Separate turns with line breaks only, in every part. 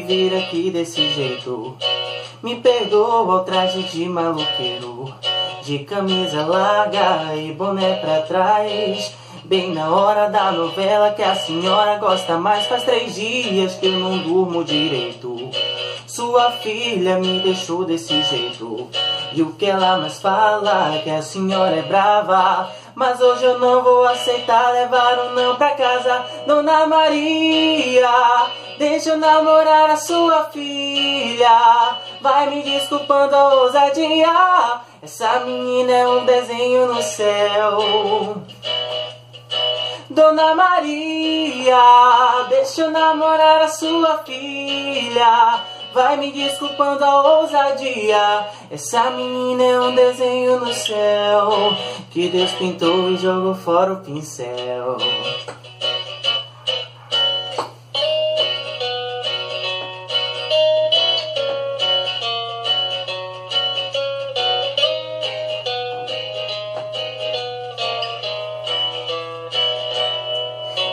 vir aqui desse jeito. Me perdoa o traje de maloqueiro, de camisa larga e boné pra trás. Bem na hora da novela que a senhora gosta mais. Faz três dias que eu não durmo direito. Sua filha me deixou desse jeito. E o que ela mais fala é que a senhora é brava. Mas hoje eu não vou aceitar levar um não pra casa, Dona Maria. Deixa eu namorar a sua filha. Vai me desculpando a ousadia. Essa menina é um desenho no céu. Dona Maria, deixa eu namorar a sua filha. Vai me desculpando a ousadia. Essa menina é um desenho no céu que Deus pintou e jogou fora o pincel.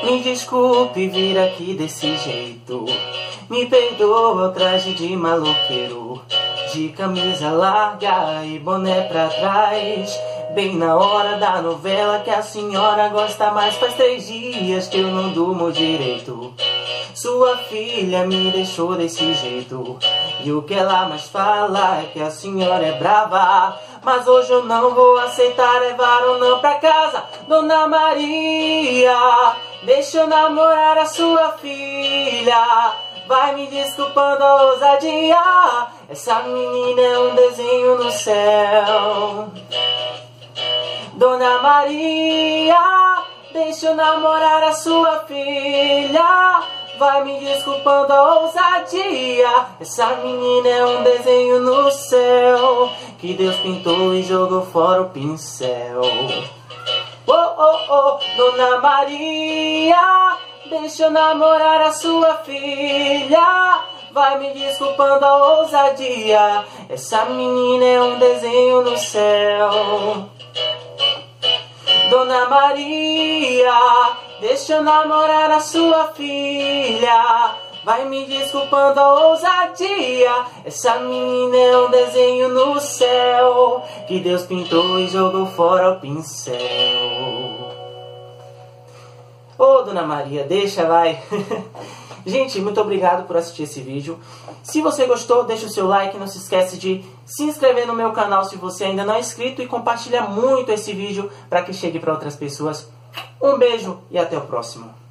Me desculpe vir aqui desse jeito. Me perdoa o traje de maloqueiro. De camisa larga e boné pra trás. Bem na hora da novela que a senhora gosta mais. Faz três dias que eu não durmo direito. Sua filha me deixou desse jeito. E o que ela mais fala é que a senhora é brava. Mas hoje eu não vou aceitar levar um não pra casa, Dona Maria. Deixa eu namorar a sua filha. Vai me desculpando a ousadia. Essa menina é um desenho no céu. Dona Maria, deixa eu namorar a sua filha. Vai me desculpando a ousadia. Essa menina é um desenho no céu. Que Deus pintou e jogou fora o pincel. Oh, oh, oh, Dona Maria, deixa eu namorar a sua filha. Vai me desculpando a ousadia. Essa menina é um desenho no céu. Dona Maria, deixa eu namorar a sua filha. Vai me desculpando a ousadia. Essa menina é um desenho no céu que Deus pintou e jogou fora o pincel. Ô, oh, Dona Maria, deixa, vai. Gente, muito obrigado por assistir esse vídeo. Se você gostou, deixa o seu like. Não se esquece de se inscrever no meu canal se você ainda não é inscrito. E compartilha muito esse vídeo para que chegue para outras pessoas. Um beijo e até o próximo.